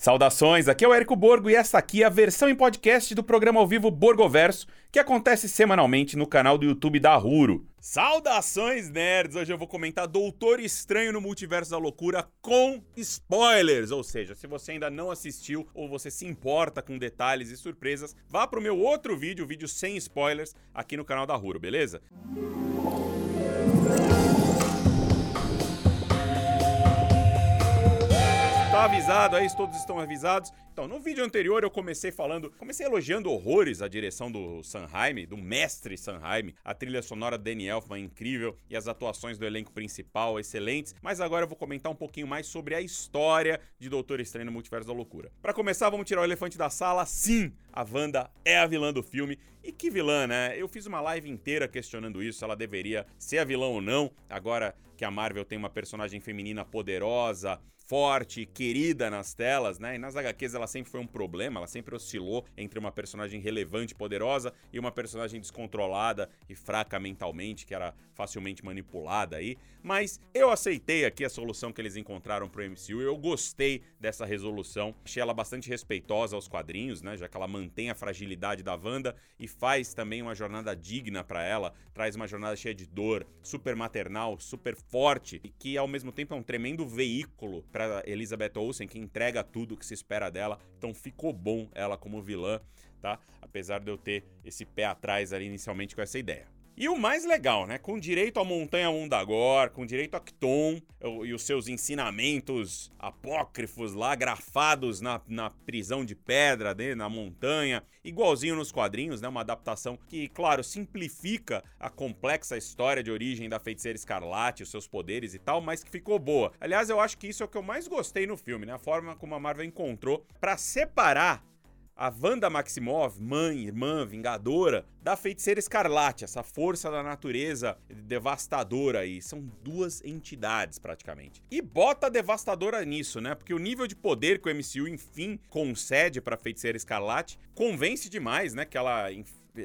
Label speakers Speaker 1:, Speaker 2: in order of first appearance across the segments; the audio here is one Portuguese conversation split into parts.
Speaker 1: Saudações, aqui é o Érico Borgo e essa aqui é a versão em podcast do programa ao vivo Borgoverso, que acontece semanalmente no canal do YouTube da Ruro. Saudações, nerds! Hoje eu vou comentar Doutor Estranho no Multiverso da Loucura com spoilers, ou seja, se você ainda não assistiu ou você se importa com detalhes e surpresas, vá pro meu outro vídeo, o vídeo sem spoilers, aqui no canal da Ruro, beleza? Tá avisado aí, todos estão avisados. Então, no vídeo anterior eu comecei falando, comecei elogiando horrores a direção do Sanheim, do mestre Sanheim, a trilha sonora do Danny Elfman incrível e as atuações do elenco principal excelentes, mas agora eu vou comentar um pouquinho mais sobre a história de Doutor Estranho no Multiverso da Loucura. Para começar, vamos tirar o elefante da sala. Sim, a Wanda é a vilã do filme. E que vilã, né? Eu fiz uma live inteira questionando isso, ela deveria ser a vilã ou não. Agora que a Marvel tem uma personagem feminina poderosa, forte, querida nas telas, né? E nas HQs ela sempre foi um problema, ela sempre oscilou entre uma personagem relevante, poderosa e uma personagem descontrolada e fraca mentalmente, que era facilmente manipulada aí. Mas eu aceitei aqui a solução que eles encontraram pro MCU, eu gostei dessa resolução. Achei ela bastante respeitosa aos quadrinhos, né? Já que ela mantém a fragilidade da Wanda e faz também uma jornada digna para ela, traz uma jornada cheia de dor, super maternal, super forte e que ao mesmo tempo é um tremendo veículo pra para Elizabeth Olsen, que entrega tudo que se espera dela. Então ficou bom ela como vilã, tá? Apesar de eu ter esse pé atrás ali inicialmente com essa ideia. E o mais legal, né? Com direito à Montanha Undagor, com direito a Kton e os seus ensinamentos apócrifos lá, grafados na, na prisão de pedra, né, na montanha, igualzinho nos quadrinhos, né? Uma adaptação que, claro, simplifica a complexa história de origem da feiticeira Escarlate, os seus poderes e tal, mas que ficou boa. Aliás, eu acho que isso é o que eu mais gostei no filme, né? A forma como a Marvel encontrou para separar a Wanda Maximoff, mãe, irmã, vingadora, da feiticeira Escarlate, essa força da natureza devastadora aí. São duas entidades, praticamente. E bota a devastadora nisso, né? Porque o nível de poder que o MCU, enfim, concede pra feiticeira Escarlate convence demais, né? Que ela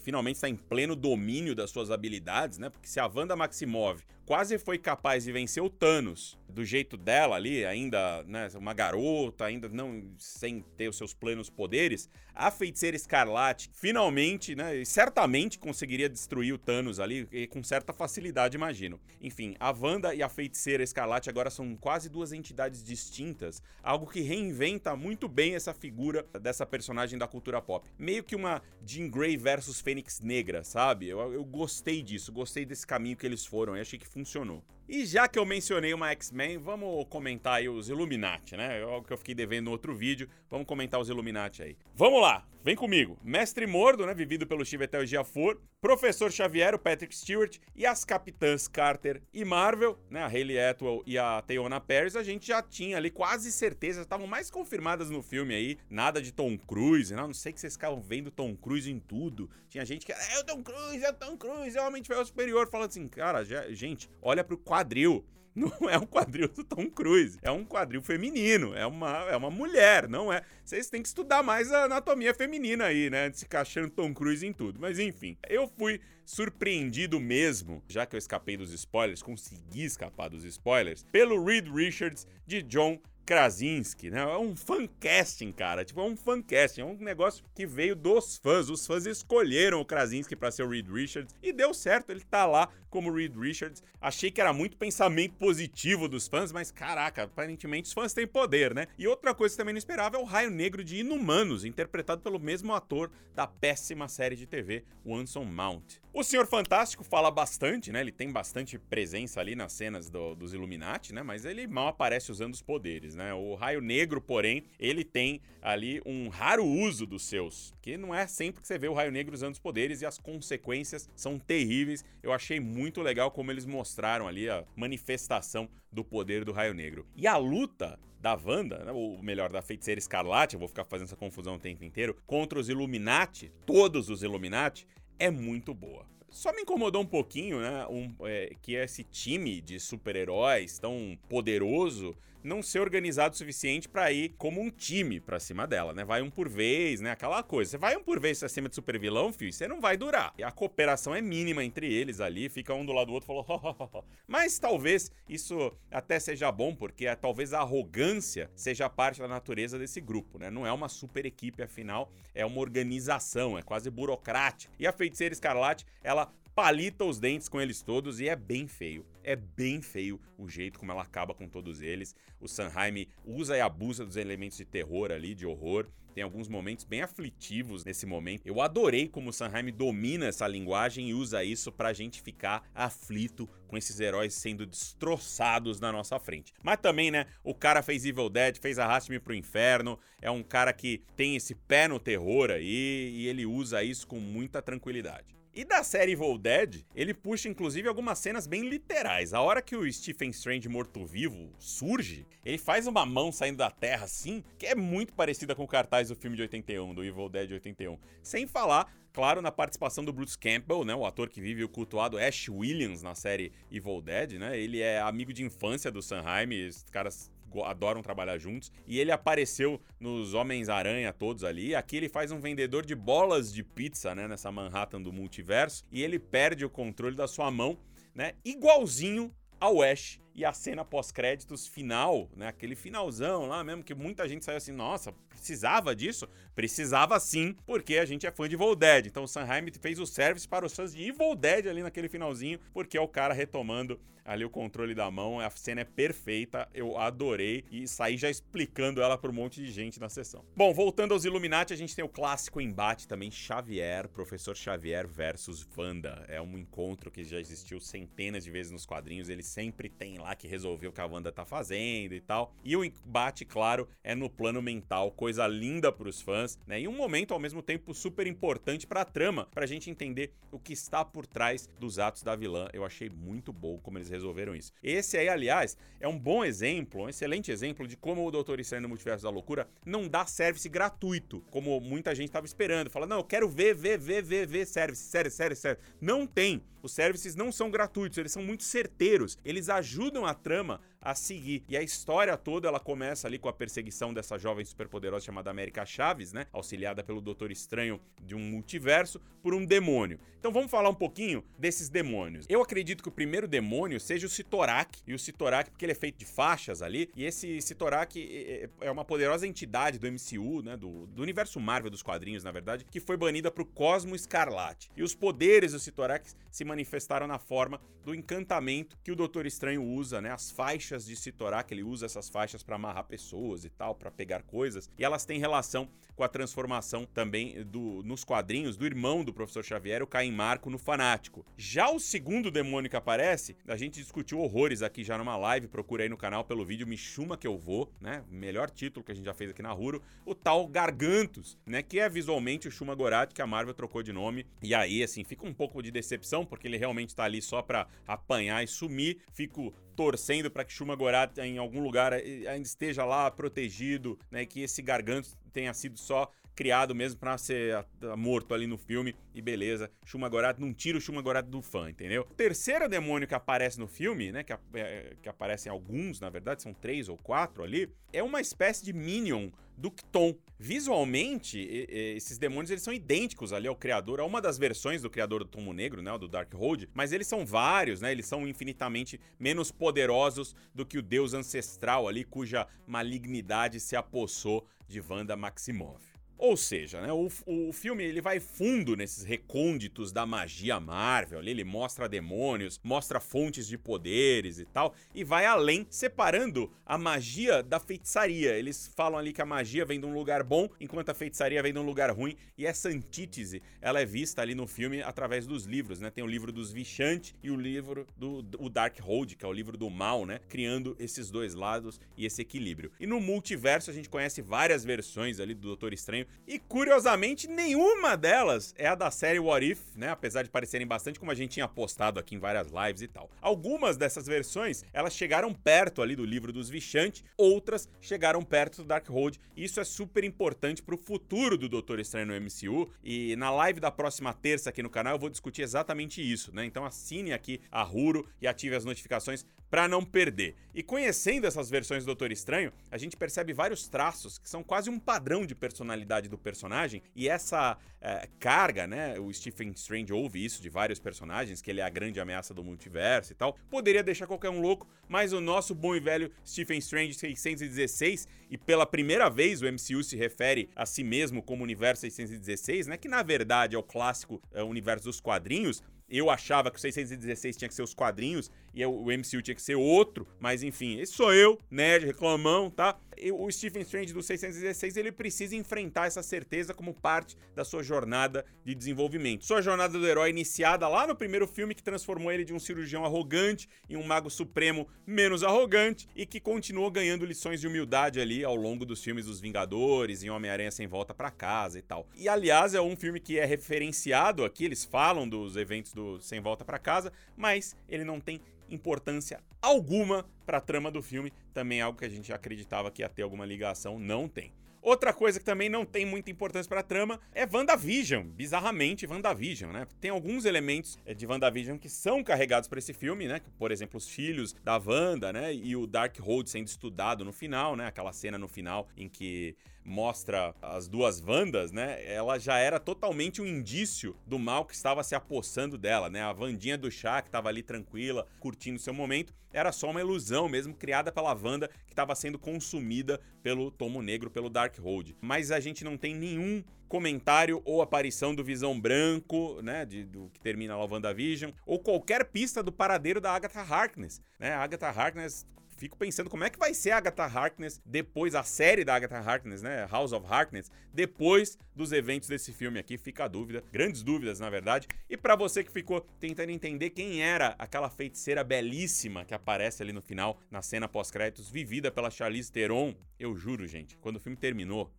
Speaker 1: finalmente está em pleno domínio das suas habilidades, né? Porque se a Wanda Maximov quase foi capaz de vencer o Thanos do jeito dela ali, ainda, né, uma garota, ainda não sem ter os seus plenos poderes, a feiticeira Escarlate finalmente, né, certamente conseguiria destruir o Thanos ali e com certa facilidade, imagino. Enfim, a Wanda e a feiticeira Escarlate agora são quase duas entidades distintas, algo que reinventa muito bem essa figura dessa personagem da cultura pop. Meio que uma Jean Grey versus Fênix Negra, sabe? Eu, eu gostei disso, gostei desse caminho que eles foram, eu achei que funcionou. E já que eu mencionei uma X-Men, vamos comentar aí os Illuminati, né? É algo que eu fiquei devendo no outro vídeo. Vamos comentar os Illuminati aí. Vamos lá, vem comigo. Mestre Mordo, né? Vivido pelo Chivetel Giafor. Professor Xavier, o Patrick Stewart. E as Capitãs Carter e Marvel, né? A Hayley Atwell e a Theona Paris. A gente já tinha ali quase certeza, estavam mais confirmadas no filme aí. Nada de Tom Cruise, né? Não sei que vocês ficavam vendo Tom Cruise em tudo. Tinha gente que, é o Tom Cruise, é o Tom Cruise, é o Homem de Ferro Superior. Falando assim, cara, já, gente, olha pro quadro quadril. Não é um quadril do Tom Cruise, é um quadril feminino, é uma, é uma mulher, não é. Vocês têm que estudar mais a anatomia feminina aí, né? De se achando Tom Cruise em tudo. Mas enfim, eu fui surpreendido mesmo, já que eu escapei dos spoilers, consegui escapar dos spoilers, pelo Reed Richards de John Krasinski, né? É um fancasting, cara. Tipo, é um fancasting. É um negócio que veio dos fãs. Os fãs escolheram o Krasinski para ser o Reed Richards e deu certo. Ele tá lá como Reed Richards. Achei que era muito pensamento positivo dos fãs, mas caraca, aparentemente os fãs têm poder, né? E outra coisa que também não esperava é o Raio Negro de Inumanos, interpretado pelo mesmo ator da péssima série de TV, o Anson Mount. O Senhor Fantástico fala bastante, né? Ele tem bastante presença ali nas cenas do, dos Illuminati, né? Mas ele mal aparece usando os poderes, né? O Raio Negro, porém, ele tem ali um raro uso dos seus, que não é sempre que você vê o Raio Negro usando os poderes e as consequências são terríveis. Eu achei muito legal como eles mostraram ali a manifestação do poder do Raio Negro. E a luta da Wanda, né, ou melhor, da Feiticeira Escarlate, eu vou ficar fazendo essa confusão o tempo inteiro, contra os Illuminati, todos os Illuminati, é muito boa. Só me incomodou um pouquinho, né? Um, é, que esse time de super-heróis tão poderoso não ser organizado o suficiente para ir como um time pra cima dela, né? Vai um por vez, né? Aquela coisa. Você vai um por vez pra cima de super vilão, filho, você não vai durar. E a cooperação é mínima entre eles ali, fica um do lado do outro falou. Mas talvez isso até seja bom, porque é, talvez a arrogância seja parte da natureza desse grupo, né? Não é uma super equipe, afinal, é uma organização, é quase burocrática. E a feiticeira escarlate, ela palita os dentes com eles todos e é bem feio. É bem feio o jeito como ela acaba com todos eles. O Sanheim usa e abusa dos elementos de terror ali, de horror. Tem alguns momentos bem aflitivos nesse momento. Eu adorei como o Sanheim domina essa linguagem e usa isso pra gente ficar aflito com esses heróis sendo destroçados na nossa frente. Mas também, né, o cara fez Evil Dead, fez Arraste-me pro Inferno, é um cara que tem esse pé no terror aí e ele usa isso com muita tranquilidade. E da série Evil Dead, ele puxa inclusive algumas cenas bem literais. A hora que o Stephen Strange morto-vivo surge, ele faz uma mão saindo da terra assim, que é muito parecida com o cartaz do filme de 81, do Evil Dead 81. Sem falar claro, na participação do Bruce Campbell, né, o ator que vive o cultuado Ash Williams na série Evil Dead, né? Ele é amigo de infância do Sanheim, os caras adoram trabalhar juntos. E ele apareceu nos Homens-Aranha todos ali. Aqui ele faz um vendedor de bolas de pizza, né? Nessa Manhattan do multiverso. E ele perde o controle da sua mão, né? Igualzinho ao Ash e a cena pós-créditos final, né? Aquele finalzão lá mesmo que muita gente saiu assim, nossa, precisava disso? Precisava sim, porque a gente é fã de Evil Dead. Então o Sanheim fez o service para os fãs de Evil Dead ali naquele finalzinho, porque é o cara retomando ali o controle da mão. A cena é perfeita, eu adorei e saí já explicando ela para um monte de gente na sessão. Bom, voltando aos Illuminati, a gente tem o clássico embate também Xavier, Professor Xavier versus Wanda. É um encontro que já existiu centenas de vezes nos quadrinhos, ele sempre tem lá que resolver o que a Wanda tá fazendo e tal. E o embate, claro, é no plano mental, coisa linda para os fãs, né? E um momento ao mesmo tempo super importante para a trama, para a gente entender o que está por trás dos atos da vilã. Eu achei muito bom como eles resolveram isso. Esse aí, aliás, é um bom exemplo, um excelente exemplo de como o Doutor Estranho no Multiverso da Loucura não dá service gratuito, como muita gente estava esperando. Fala, não, eu quero ver, ver, ver, ver, ver service, sério, sério, sério. Não tem. Os services não são gratuitos, eles são muito certeiros. Eles ajudam a trama a seguir. E a história toda ela começa ali com a perseguição dessa jovem superpoderosa chamada América Chaves, né? Auxiliada pelo Doutor Estranho de um multiverso por um demônio. Então vamos falar um pouquinho desses demônios. Eu acredito que o primeiro demônio seja o Sitorak, e o Sitorak porque ele é feito de faixas ali, e esse Sitorak é, uma poderosa entidade do MCU, né, do, do universo Marvel dos quadrinhos, na verdade, que foi banida pro Cosmo Escarlate. E os poderes do Sitorak se manifestaram na forma do encantamento que o Doutor Estranho usa, né, as faixas faixas de Sitorak, ele usa essas faixas para amarrar pessoas e tal, para pegar coisas, e elas têm relação com a transformação também do nos quadrinhos do irmão do professor Xavier, o Caim Marco, no Fanático. Já o segundo demônio que aparece, a gente discutiu horrores aqui já numa live, procura aí no canal pelo vídeo Me Chuma Que Eu Vou, né? Melhor título que a gente já fez aqui na Ruro, o tal Gargantos, né? Que é visualmente o Shuma Gorath, que a Marvel trocou de nome. E aí, assim, fica um pouco de decepção, porque ele realmente tá ali só pra apanhar e sumir. Fico torcendo para que Shuma Gorath em algum lugar eh, ainda esteja lá protegido, né, que esse garganto tenha sido só criado mesmo para ser morto ali no filme e beleza. Shuma Gorath não tira o Shuma Gorath do fã, entendeu? O terceiro demônio que aparece no filme, né, que, é, que aparecem alguns, na verdade, são três ou quatro ali, é uma espécie de Minion do Kton. Visualmente, esses demônios eles são idênticos ali ao criador, a uma das versões do criador do Tomo Negro, né, do Darkhold, mas eles são vários, né? Eles são infinitamente menos poderosos do que o deus ancestral ali cuja malignidade se apossou de Wanda Maximoff. Ou seja, né, o, o filme ele vai fundo nesses recônditos da magia Marvel, ele mostra demônios, mostra fontes de poderes e tal, e vai além, separando a magia da feitiçaria. Eles falam ali que a magia vem de um lugar bom, enquanto a feitiçaria vem de um lugar ruim, e essa antítese, ela é vista ali no filme através dos livros, né? Tem o livro dos Vichante e o livro do o Darkhold, que é o livro do mal, né? Criando esses dois lados e esse equilíbrio. E no multiverso a gente conhece várias versões ali do Doutor Estranho e curiosamente, nenhuma delas é a da série What If, né? Apesar de parecerem bastante como a gente tinha postado aqui em várias lives e tal. Algumas dessas versões, elas chegaram perto ali do livro dos Vichante, outras chegaram perto do Darkhold. Isso é super importante pro futuro do Doutor Estranho no MCU. E na live da próxima terça aqui no canal eu vou discutir exatamente isso, né? Então assine aqui a Ruro e ative as notificações para não perder. E conhecendo essas versões do Doutor Estranho, a gente percebe vários traços que são quase um padrão de personalidade do personagem. E essa é, carga, né? O Stephen Strange ouve isso de vários personagens, que ele é a grande ameaça do multiverso e tal. Poderia deixar qualquer um louco, mas o nosso bom e velho Stephen Strange 616, e pela primeira vez o MCU se refere a si mesmo como universo 616, né? Que na verdade é o clássico é, universo dos quadrinhos eu achava que o 616 tinha que ser os quadrinhos e o MCU tinha que ser outro, mas enfim, esse sou eu, nerd, reclamão, tá? E o Stephen Strange do 616, ele precisa enfrentar essa certeza como parte da sua jornada de desenvolvimento. Sua jornada do herói iniciada lá no primeiro filme que transformou ele de um cirurgião arrogante em um mago supremo menos arrogante e que continuou ganhando lições de humildade ali ao longo dos filmes dos Vingadores, em Homem-Aranha sem volta para casa e tal. E aliás, é um filme que é referenciado aqui, eles falam dos eventos do Sem Volta para Casa, mas ele não tem importância alguma para a trama do filme. Também é algo que a gente acreditava que ia ter alguma ligação, não tem. Outra coisa que também não tem muita importância para a trama é WandaVision. Bizarramente, WandaVision, né? Tem alguns elementos eh, de WandaVision que são carregados para esse filme, né? Por exemplo, os filhos da Wanda, né? E o Darkhold sendo estudado no final, né? Aquela cena no final em que mostra as duas Vandas, né? Ela já era totalmente um indício do mal que estava se apossando dela, né? A Vandinha do chá, que estava ali tranquila, curtindo seu momento, era só uma ilusão mesmo criada pela Wanda que estava sendo consumida pelo Tomo Negro, pelo Darkhold. Mas a gente não tem nenhum comentário ou aparição do Visão Branco, né, de, do que termina lá o WandaVision, ou qualquer pista do paradeiro da Agatha Harkness, né? A Agatha Harkness fico pensando como é que vai ser a Agatha Harkness depois, a série da Agatha Harkness, né? House of Harkness, depois dos eventos desse filme aqui. Fica a dúvida, grandes dúvidas, na verdade. E para você que ficou tentando entender quem era aquela feiticeira belíssima que aparece ali no final, na cena pós-créditos, vivida pela Charlize Theron, eu juro, gente, quando o filme terminou,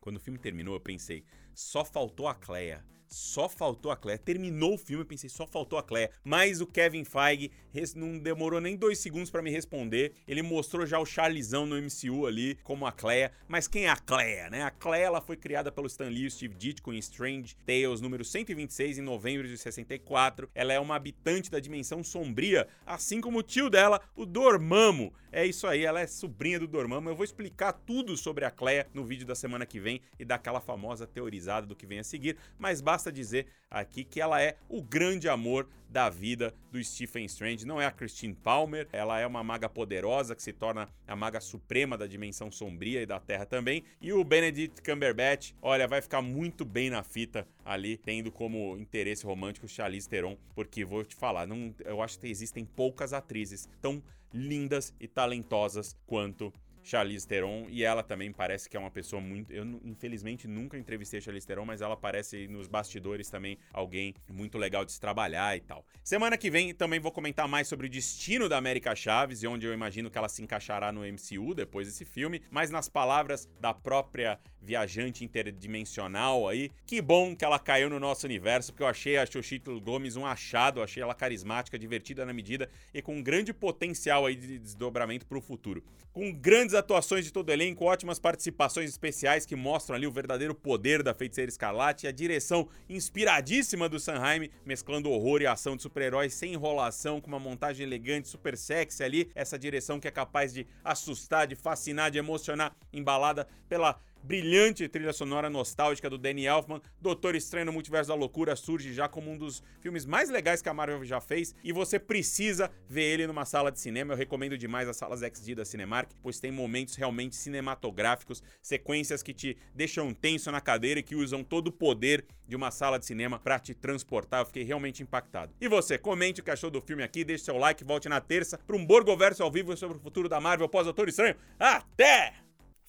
Speaker 1: quando o filme terminou, eu pensei, só faltou a Cleia. Só faltou a Cleia. Terminou o filme, eu pensei, só faltou a Cleia. Mas o Kevin Feige não demorou nem dois segundos para me responder. Ele mostrou já o Charlesão no MCU ali, como a Cleia. Mas quem é a Cleia, né? A Cleia, ela foi criada pelo Stan Lee e Steve Ditko em Strange Tales número 126, em novembro de 64. Ela é uma habitante da dimensão sombria, assim como o tio dela, o Dormammu. É isso aí, ela é sobrinha do Dormammu. Eu vou explicar tudo sobre a Cleia no vídeo da semana que vem e daquela famosa teorizada do que vem a seguir. Mas basta basta dizer aqui que ela é o grande amor da vida do Stephen Strange. Não é a Christine Palmer, ela é uma maga poderosa que se torna a maga suprema da dimensão sombria e da Terra também. E o Benedict Cumberbatch, olha, vai ficar muito bem na fita ali, tendo como interesse romântico Charlize Theron, porque vou te falar, não, eu acho que existem poucas atrizes tão lindas e talentosas quanto Charlize Theron e ela também parece que é uma pessoa muito. Eu, infelizmente, nunca entrevistei a Charlize Theron, mas ela parece nos bastidores também alguém muito legal de se trabalhar e tal. Semana que vem também vou comentar mais sobre o destino da América Chaves e onde eu imagino que ela se encaixará no MCU depois desse filme, mas nas palavras da própria viajante interdimensional aí, que bom que ela caiu no nosso universo, porque eu achei a Xochitl Gomes um achado, achei ela carismática, divertida na medida e com um grande potencial aí de desdobramento para o futuro. Com grandes atuações de todo o elenco, ótimas participações especiais que mostram ali o verdadeiro poder da Feiticeira Escarlate, a direção inspiradíssima do Sanheim, mesclando horror e ação de super-heróis sem enrolação, com uma montagem elegante, super sexy ali, essa direção que é capaz de assustar, de fascinar, de emocionar, embalada pela brilhante trilha sonora nostálgica do Danny Elfman. Doutor Estranho no Multiverso da Loucura surge já como um dos filmes mais legais que a Marvel já fez e você precisa ver ele numa sala de cinema. Eu recomendo demais as salas XD da Cinemark, pois tem momentos realmente cinematográficos, sequências que te deixam tenso na cadeira e que usam todo o poder de uma sala de cinema para te transportar. Eu fiquei realmente impactado. E você, comente o que achou do filme aqui, deixe seu like, volte na terça para um Borgoverso ao vivo sobre o futuro da Marvel pós Doutor Estranho. Até!